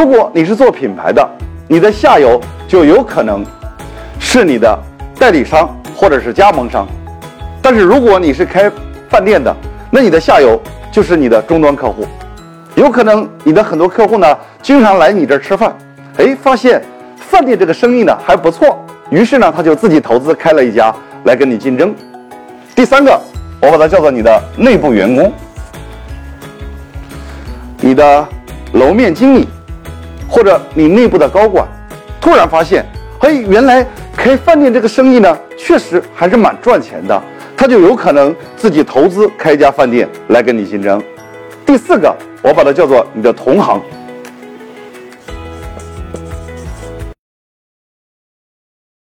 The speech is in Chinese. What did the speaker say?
如果你是做品牌的，你的下游就有可能是你的代理商或者是加盟商；但是如果你是开饭店的，那你的下游就是你的终端客户。有可能你的很多客户呢，经常来你这儿吃饭，哎，发现饭店这个生意呢还不错，于是呢他就自己投资开了一家来跟你竞争。第三个，我把它叫做你的内部员工，你的楼面经理。或者你内部的高管突然发现，嘿，原来开饭店这个生意呢，确实还是蛮赚钱的，他就有可能自己投资开一家饭店来跟你竞争。第四个，我把它叫做你的同行。